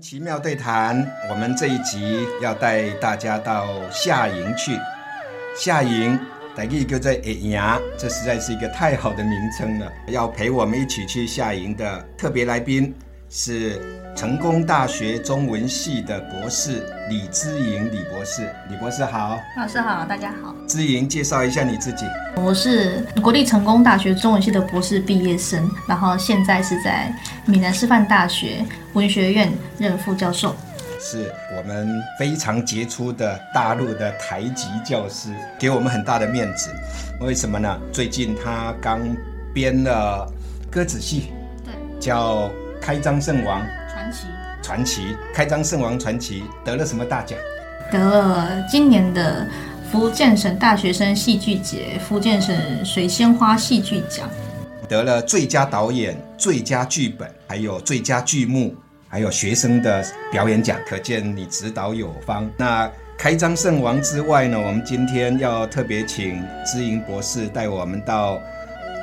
奇妙对谈，我们这一集要带大家到夏营去。夏营，大家叫做野牙，这实在是一个太好的名称了。要陪我们一起去夏营的特别来宾是成功大学中文系的博士李知莹李博士。李博士好，老师好，大家好。知莹，介绍一下你自己。我是国立成功大学中文系的博士毕业生，然后现在是在闽南师范大学文学院任副教授。是我们非常杰出的大陆的台籍教师，给我们很大的面子。为什么呢？最近他刚编了歌子戏，对，叫《开张圣王传奇传奇》。《开张圣王传奇》得了什么大奖？得了今年的福建省大学生戏剧节福建省水仙花戏剧奖，得了最佳导演、最佳剧本，还有最佳剧目。还有学生的表演奖，可见你指导有方。那开张圣王之外呢？我们今天要特别请知莹博士带我们到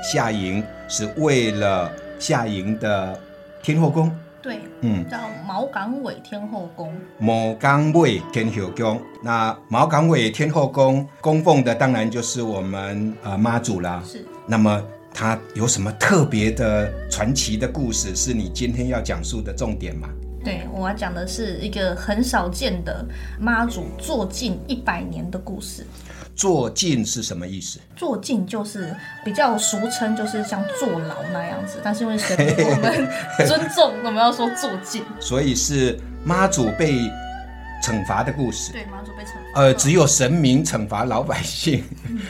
夏营，是为了夏营的天后宫。对，嗯，叫毛港尾天后宫。毛港尾天后宫，那毛港尾天后宫供奉的当然就是我们呃妈祖啦。是。那么。它有什么特别的传奇的故事，是你今天要讲述的重点吗？对，我要讲的是一个很少见的妈祖坐近一百年的故事。坐禁是什么意思？坐禁就是比较俗称，就是像坐牢那样子。但是因为神我们尊重，我们要说坐禁。所以是妈祖被。惩罚的故事，对妈祖被惩罚，呃，只有神明惩罚老百姓，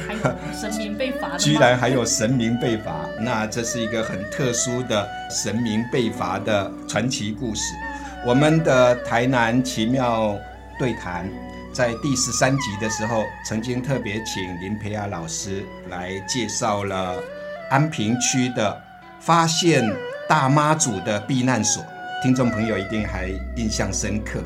还有神明被罚，居然还有神明被罚，那这是一个很特殊的神明被罚的传奇故事。我们的台南奇妙对谈在第十三集的时候，曾经特别请林培亚老师来介绍了安平区的发现大妈祖的避难所，听众朋友一定还印象深刻。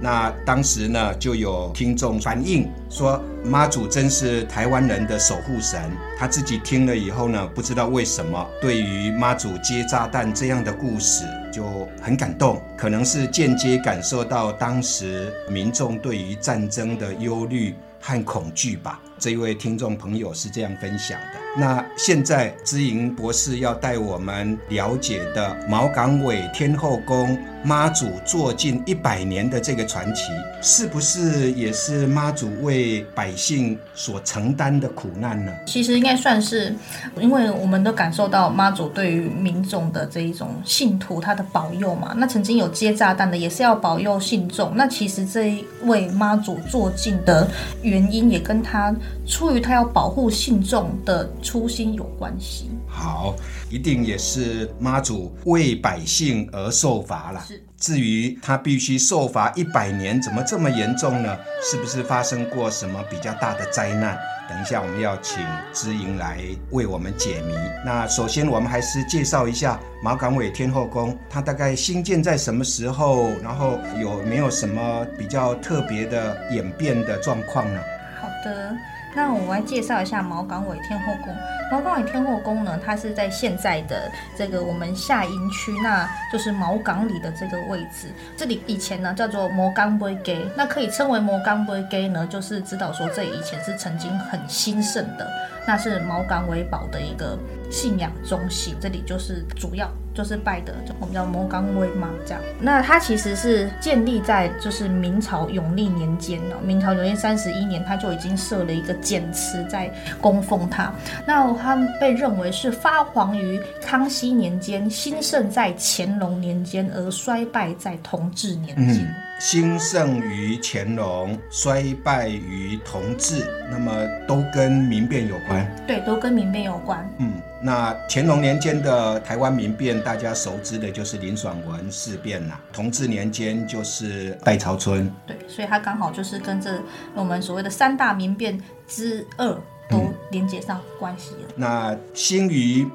那当时呢，就有听众反映说，妈祖真是台湾人的守护神。他自己听了以后呢，不知道为什么，对于妈祖接炸弹这样的故事就很感动，可能是间接感受到当时民众对于战争的忧虑和恐惧吧。这一位听众朋友是这样分享的。那现在知莹博士要带我们了解的毛港尾天后宫妈祖坐禁一百年的这个传奇，是不是也是妈祖为百姓所承担的苦难呢？其实应该算是，因为我们都感受到妈祖对于民众的这一种信徒他的保佑嘛。那曾经有接炸弹的，也是要保佑信众。那其实这一位妈祖坐禁的原因，也跟他出于他要保护信众的。初心有关系，好，一定也是妈祖为百姓而受罚了。是，至于他必须受罚一百年，怎么这么严重呢？是不是发生过什么比较大的灾难？等一下我们要请知莹来为我们解谜。那首先我们还是介绍一下马港尾天后宫，它大概兴建在什么时候？然后有没有什么比较特别的演变的状况呢？好的。那我来介绍一下毛港尾天后宫。毛港尾天后宫呢，它是在现在的这个我们下营区，那就是毛港里的这个位置。这里以前呢叫做摩港杯街，那可以称为摩港杯街呢，就是知道说这以前是曾经很兴盛的，那是毛港尾堡的一个信仰中心。这里就是主要。就是拜的，我们叫摩岗威嘛，这样。那它其实是建立在就是明朝永历年间哦，明朝永历三十一年，他就已经设了一个简祠在供奉它。那它被认为是发黄于康熙年间，兴盛在乾隆年间，而衰败在同治年间。兴盛于乾隆，衰败于同治，那么都跟民变有关。对，都跟民变有关。嗯。那乾隆年间的台湾民变，大家熟知的就是林爽文事变呐。同治年间就是戴潮春，对，所以他刚好就是跟这我们所谓的三大民变之二都连接上关系了。那兴于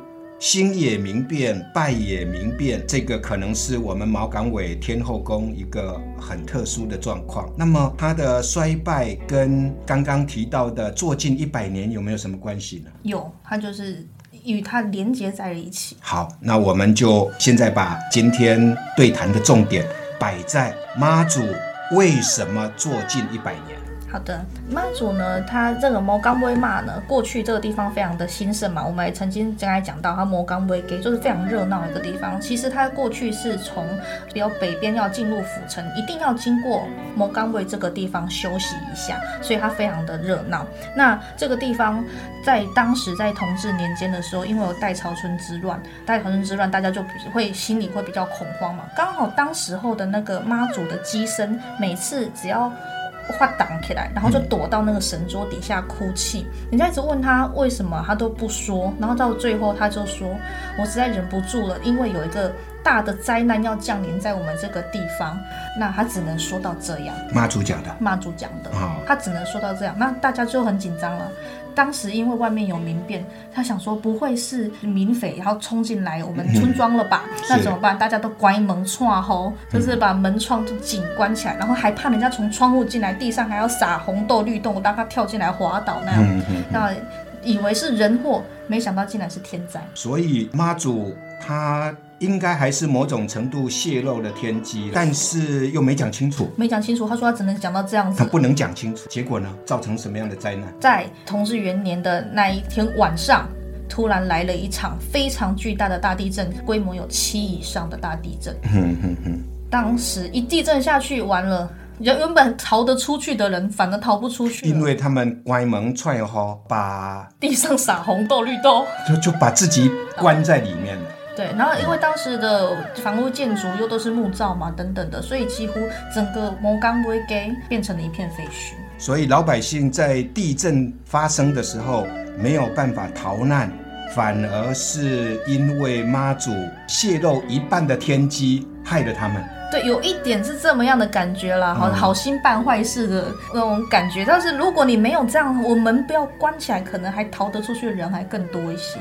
兴也明变，败也明变，这个可能是我们毛港尾天后宫一个很特殊的状况。那么它的衰败跟刚刚提到的坐近一百年有没有什么关系呢？有，它就是。与它连接在了一起。好，那我们就现在把今天对谈的重点摆在妈祖为什么坐近一百年。好的，妈祖呢，它这个摩冈威骂呢，过去这个地方非常的兴盛嘛，我们也曾经刚才讲到，它摩冈威给就是非常热闹一个地方。其实它过去是从比较北边要进入府城，一定要经过摩冈威这个地方休息一下，所以它非常的热闹。那这个地方在当时在同治年间的时候，因为有代朝村之乱，代朝村之乱，大家就会心里会比较恐慌嘛。刚好当时候的那个妈祖的机身，每次只要画挡起来，然后就躲到那个神桌底下哭泣。人家一直问他为什么，他都不说。然后到最后，他就说：“我实在忍不住了，因为有一个大的灾难要降临在我们这个地方。”那他只能说到这样。妈祖讲的，妈祖讲的，他只能说到这样。那大家就很紧张了。当时因为外面有民变，他想说不会是民匪然后冲进来我们村庄了吧？那怎么办？大家都关门窗吼，就是把门窗都紧关起来，然后还怕人家从窗户进来，地上还要撒红豆绿豆，让他跳进来滑倒那样。那以为是人祸，没想到竟然是天灾。所以妈祖他。应该还是某种程度泄露了天机，但是又没讲清楚。没讲清楚，他说他只能讲到这样子。他不能讲清楚，结果呢？造成什么样的灾难？在同治元年的那一天晚上，突然来了一场非常巨大的大地震，规模有七以上的大地震。嗯嗯嗯。当时一地震下去，完了，原原本逃得出去的人，反而逃不出去，因为他们关门踹吼，把地上撒红豆绿豆，就就把自己关在里面了。对，然后因为当时的房屋建筑又都是木造嘛，等等的，所以几乎整个摩冈威给变成了一片废墟。所以老百姓在地震发生的时候没有办法逃难，反而是因为妈祖泄露一半的天机，害了他们。对，有一点是这么样的感觉啦，好好心办坏事的那种感觉。但是如果你没有这样，我门不要关起来，可能还逃得出去的人还更多一些。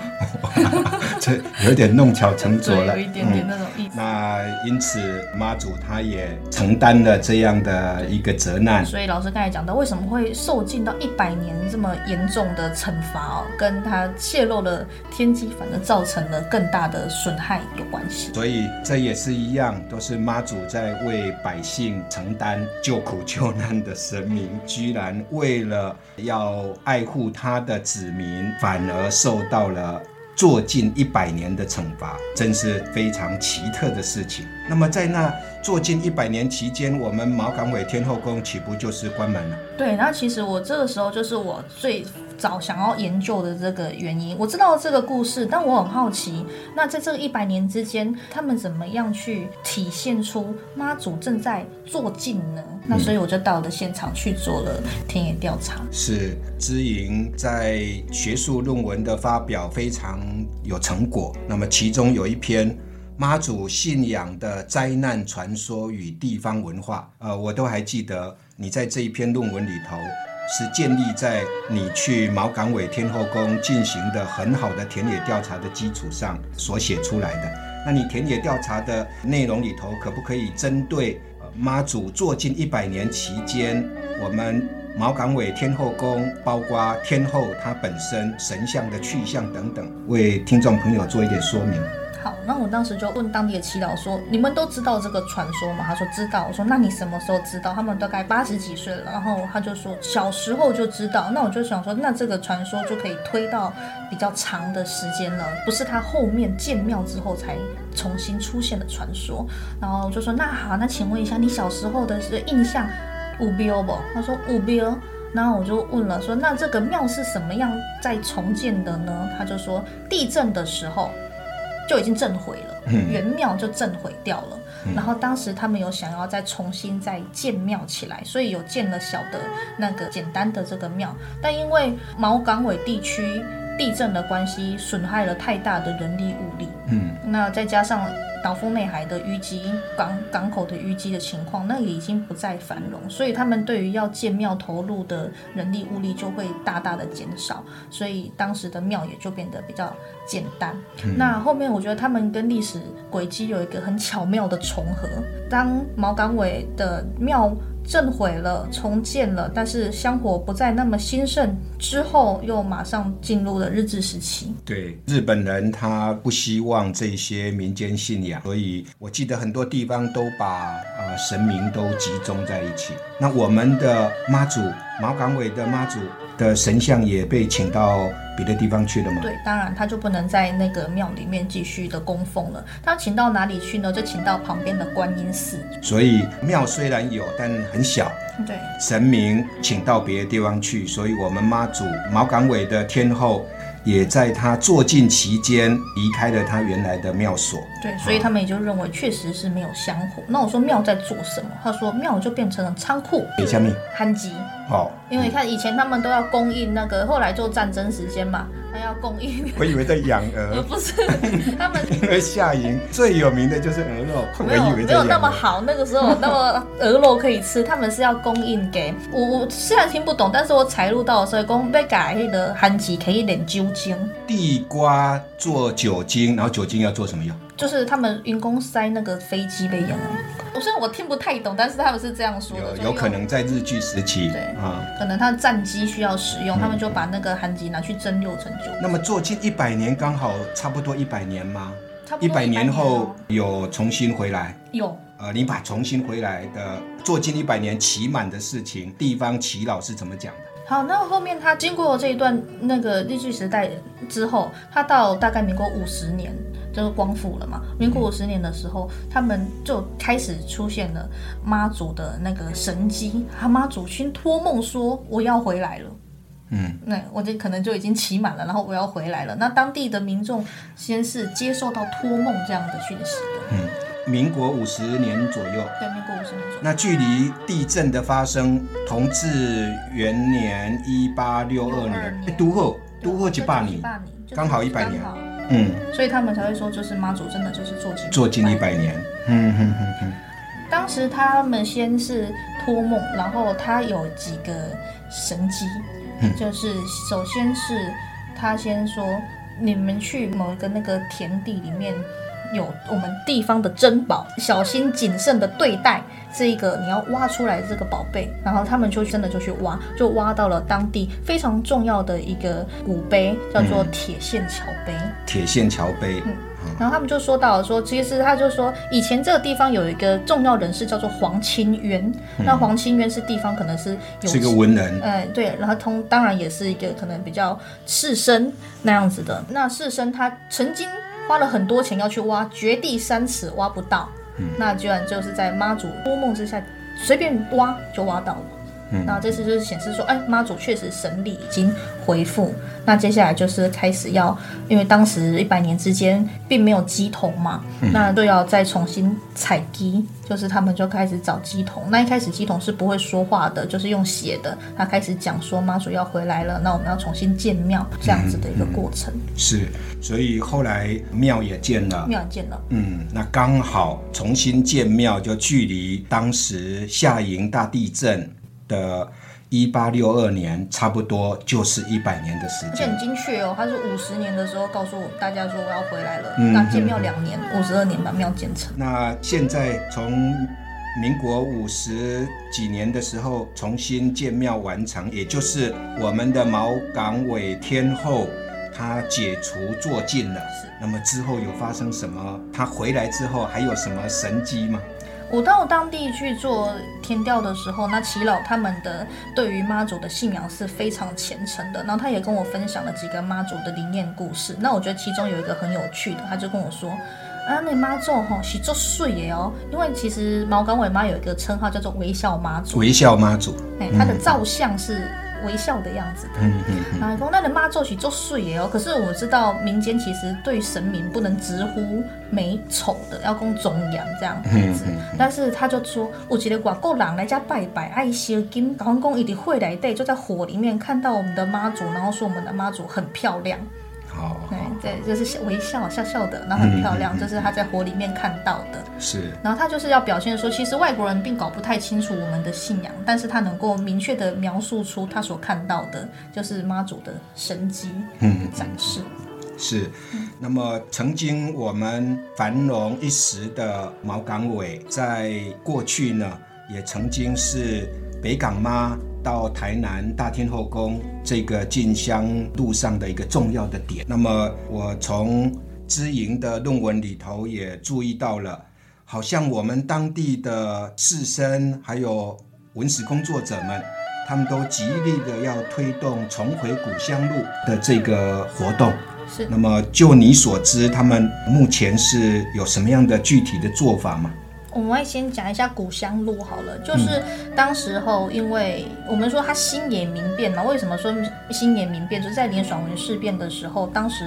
这有点弄巧成拙了，有一点点那种意思。那因此妈祖他也承担了这样的一个责难。所以老师刚才讲到，为什么会受尽到一百年这么严重的惩罚哦，跟他泄露了天机，反而造成了更大的损害有关系。所以这也是一样，都是妈祖。在为百姓承担救苦救难的神明，居然为了要爱护他的子民，反而受到了坐近一百年的惩罚，真是非常奇特的事情。那么在那坐近一百年期间，我们毛港尾天后宫岂不就是关门了？对，那其实我这个时候就是我最。找想要研究的这个原因，我知道这个故事，但我很好奇，那在这一百年之间，他们怎么样去体现出妈祖正在做进呢？那所以我就到了现场去做了田野调查。是知莹在学术论文的发表非常有成果，那么其中有一篇妈祖信仰的灾难传说与地方文化，呃，我都还记得你在这一篇论文里头。是建立在你去毛港尾天后宫进行的很好的田野调查的基础上所写出来的。那你田野调查的内容里头，可不可以针对妈祖坐近一百年期间，我们毛港尾天后宫，包括天后她本身神像的去向等等，为听众朋友做一点说明？好，那我当时就问当地的祈祷说：“你们都知道这个传说吗？”他说：“知道。”我说：“那你什么时候知道？”他们大概八十几岁了，然后他就说：“小时候就知道。”那我就想说，那这个传说就可以推到比较长的时间了，不是他后面建庙之后才重新出现的传说。然后就说：“那好，那请问一下，你小时候的印象五标不？”他说：“五标。”然后我就问了说：“那这个庙是什么样在重建的呢？”他就说：“地震的时候。”就已经震毁了，原庙就震毁掉了。然后当时他们有想要再重新再建庙起来，所以有建了小的那个简单的这个庙。但因为毛港尾地区地震的关系，损害了太大的人力物力。嗯，那再加上。岛夫内海的淤积，港港口的淤积的情况，那也已经不再繁荣，所以他们对于要建庙投入的人力物力就会大大的减少，所以当时的庙也就变得比较简单。那后面我觉得他们跟历史轨迹有一个很巧妙的重合。当毛港尾的庙震毁了，重建了，但是香火不再那么兴盛，之后又马上进入了日治时期。对，日本人他不希望这些民间信仰，所以我记得很多地方都把呃神明都集中在一起。那我们的妈祖毛港尾的妈祖的神像也被请到别的地方去了吗？对，当然他就不能在那个庙里面继续的供奉了。他请到哪里去呢？就请到旁边的观音寺。所以庙虽然有，但很小。对，神明请到别的地方去，所以我们妈祖毛港尾的天后。也在他坐禁期间离开了他原来的庙所。对，所以他们也就认为确实是没有香火。那我说庙在做什么？他说庙就变成了仓库。给下面憨吉。哦，因为你看以前他们都要供应那个，后来做战争时间嘛。他要供应，我以为在养鹅，不是他们。因为夏营最有名的就是鹅肉，没有没有那么好，那个时候那么鹅肉可以吃，他们是要供应给我。我虽然听不懂，但是我采录到的时候，讲被改那个韩籍可以点酒精，地瓜做酒精，然后酒精要做什么用？就是他们员工塞那个飞机被用。我虽然我听不太懂，但是他们是这样说的。有有可能在日据时期，对啊，可能他的战机需要使用，他们就把那个韩吉拿去蒸馏成酒。那么做近一百年，刚好差不多一百年吗？一百年后有重新回来。有。呃，你把重新回来的做近一百年期满的事情，地方祈老是怎么讲的？好，那后面他经过这一段那个日据时代之后，他到大概民国五十年。就是光复了嘛，民国五十年的时候，他们就开始出现了妈祖的那个神机，他妈祖先托梦说我要回来了，嗯，那我就可能就已经骑满了，然后我要回来了。那当地的民众先是接受到托梦这样的讯息民国五十年左右，对，民国五十年左右。那距离地震的发生，同治元年一八六二年，都后都后几百年，刚好一百年。嗯，所以他们才会说，就是妈祖真的就是做近做近一百年。嗯哼哼哼。当时他们先是托梦，然后他有几个神机，就是首先是他先说，你们去某一个那个田地里面。有我们地方的珍宝，小心谨慎的对待这一个你要挖出来这个宝贝，然后他们就真的就去挖，就挖到了当地非常重要的一个古碑，叫做铁线桥碑。铁线桥碑，嗯，然后他们就说到了说，其实他就说以前这个地方有一个重要人士叫做黄清渊，那黄清渊是地方可能是有是一个文人，哎对，然后通当然也是一个可能比较士绅那样子的，那士绅他曾经。花了很多钱要去挖掘地三尺，挖不到，那居然就是在妈祖托梦之下，随便挖就挖到了。那这次就是显示说，哎，妈祖确实神力已经回复。那接下来就是开始要，因为当时一百年之间并没有鸡童嘛，那都要再重新采鸡，就是他们就开始找鸡童。那一开始鸡童是不会说话的，就是用写的。他开始讲说妈祖要回来了，那我们要重新建庙这样子的一个过程。是，所以后来庙也建了，庙也建了。嗯，那刚好重新建庙，就距离当时下营大地震。的一八六二年，差不多就是一百年的时间，很精确哦。他是五十年的时候告诉大家说我要回来了，那建庙两年，五十二年把庙建成。那现在从民国五十几年的时候重新建庙完成，也就是我们的毛港尾天后他解除坐禁了。那么之后有发生什么？他回来之后还有什么神迹吗？我到当地去做天调的时候，那齐老他们的对于妈祖的信仰是非常虔诚的。然后他也跟我分享了几个妈祖的灵验故事。那我觉得其中有一个很有趣的，他就跟我说：“啊，那妈祖吼是做水的哦，因为其实毛港尾妈有一个称号叫做微笑妈祖。微笑妈祖，哎，他的造像是。”微笑的样子的，啊，公那的妈做起做碎耶哦。可是我知道民间其实对神明不能直呼美丑的，要供中阳这样子。但是他就说，我觉得外国人来家拜拜，爱烧金高公一定会来对，就在火里面看到我们的妈祖，然后说我们的妈祖很漂亮。好，对对，就是微笑笑笑的，然后很漂亮，这是他在火里面看到的。是，然后他就是要表现说，其实外国人并搞不太清楚我们的信仰，但是他能够明确的描述出他所看到的，就是妈祖的神迹展示。是，那么曾经我们繁荣一时的毛港尾，在过去呢，也曾经是北港妈到台南大天后宫这个进香路上的一个重要的点。那么我从知营的论文里头也注意到了，好像我们当地的士绅还有文史工作者们，他们都极力的要推动重回古香路的这个活动。是。那么就你所知，他们目前是有什么样的具体的做法吗？我们来先讲一下古香路好了，就是当时候，因为我们说他新野明变嘛，为什么说新野明变？就是在连爽文事变的时候，当时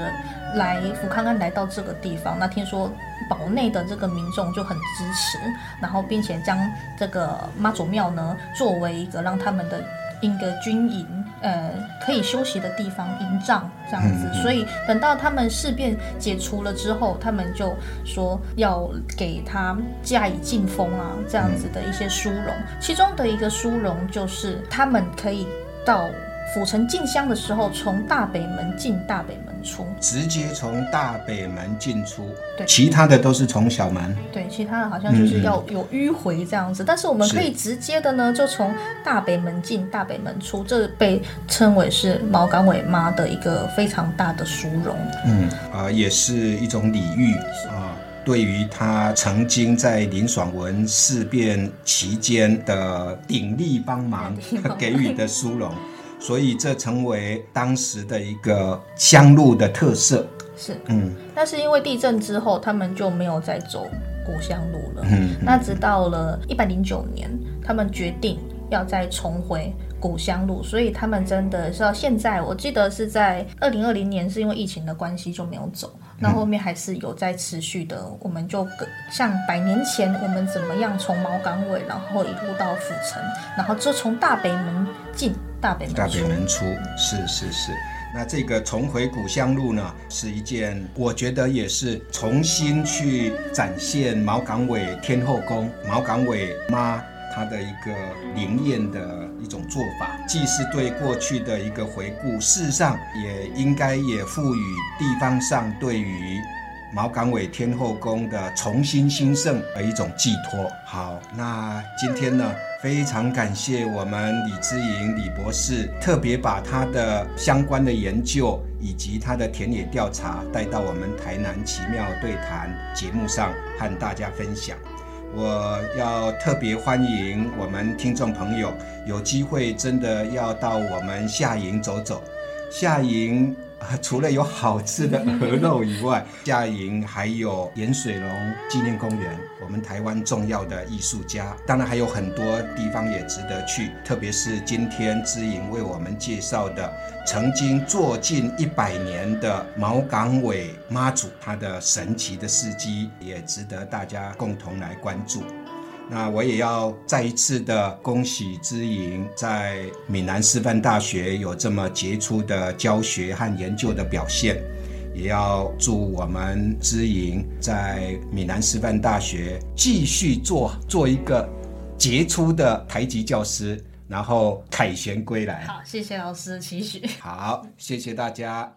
来福康安来到这个地方，那听说堡内的这个民众就很支持，然后并且将这个妈祖庙呢作为一个让他们的一个军营。呃，可以休息的地方，营帐这样子，所以等到他们事变解除了之后，他们就说要给他加以进封啊，这样子的一些殊荣。其中的一个殊荣就是他们可以到。府城进香的时候，从大北门进，大北门出，直接从大北门进出。对，其他的都是从小门。对，其他的好像就是要有迂回这样子。但是我们可以直接的呢，就从大北门进，大北门出，这被称为是毛港尾妈的一个非常大的殊荣。嗯，啊，也是一种礼遇啊，对于他曾经在林爽文事变期间的鼎力帮忙给予的殊荣。所以这成为当时的一个香路的特色。是，嗯，但是因为地震之后，他们就没有再走古香路了。嗯，那直到了一百零九年，他们决定要再重回古香路，所以他们真的是到现在，我记得是在二零二零年，是因为疫情的关系就没有走。那后面还是有在持续的，我们就像百年前我们怎么样从毛港尾，然后一路到府城，然后就从大北门进。大北门大北门出是是是，那这个重回古香路呢，是一件我觉得也是重新去展现毛港尾天后宫毛港尾妈她的一个灵验的一种做法，既是对过去的一个回顾，事实上也应该也赋予地方上对于。毛港尾天后宫的重新兴盛的一种寄托。好，那今天呢，非常感谢我们李之莹李博士，特别把他的相关的研究以及他的田野调查带到我们台南奇妙对谈节目上和大家分享。我要特别欢迎我们听众朋友有机会真的要到我们下营走走，下营。除了有好吃的鹅肉以外，嘉营还有盐水龙纪念公园，我们台湾重要的艺术家。当然还有很多地方也值得去，特别是今天知莹为我们介绍的，曾经坐近一百年的毛港尾妈祖，他的神奇的事迹也值得大家共同来关注。那我也要再一次的恭喜知盈在闽南师范大学有这么杰出的教学和研究的表现，也要祝我们知盈在闽南师范大学继续做做一个杰出的台籍教师，然后凯旋归来。好，谢谢老师的期许。好，谢谢大家。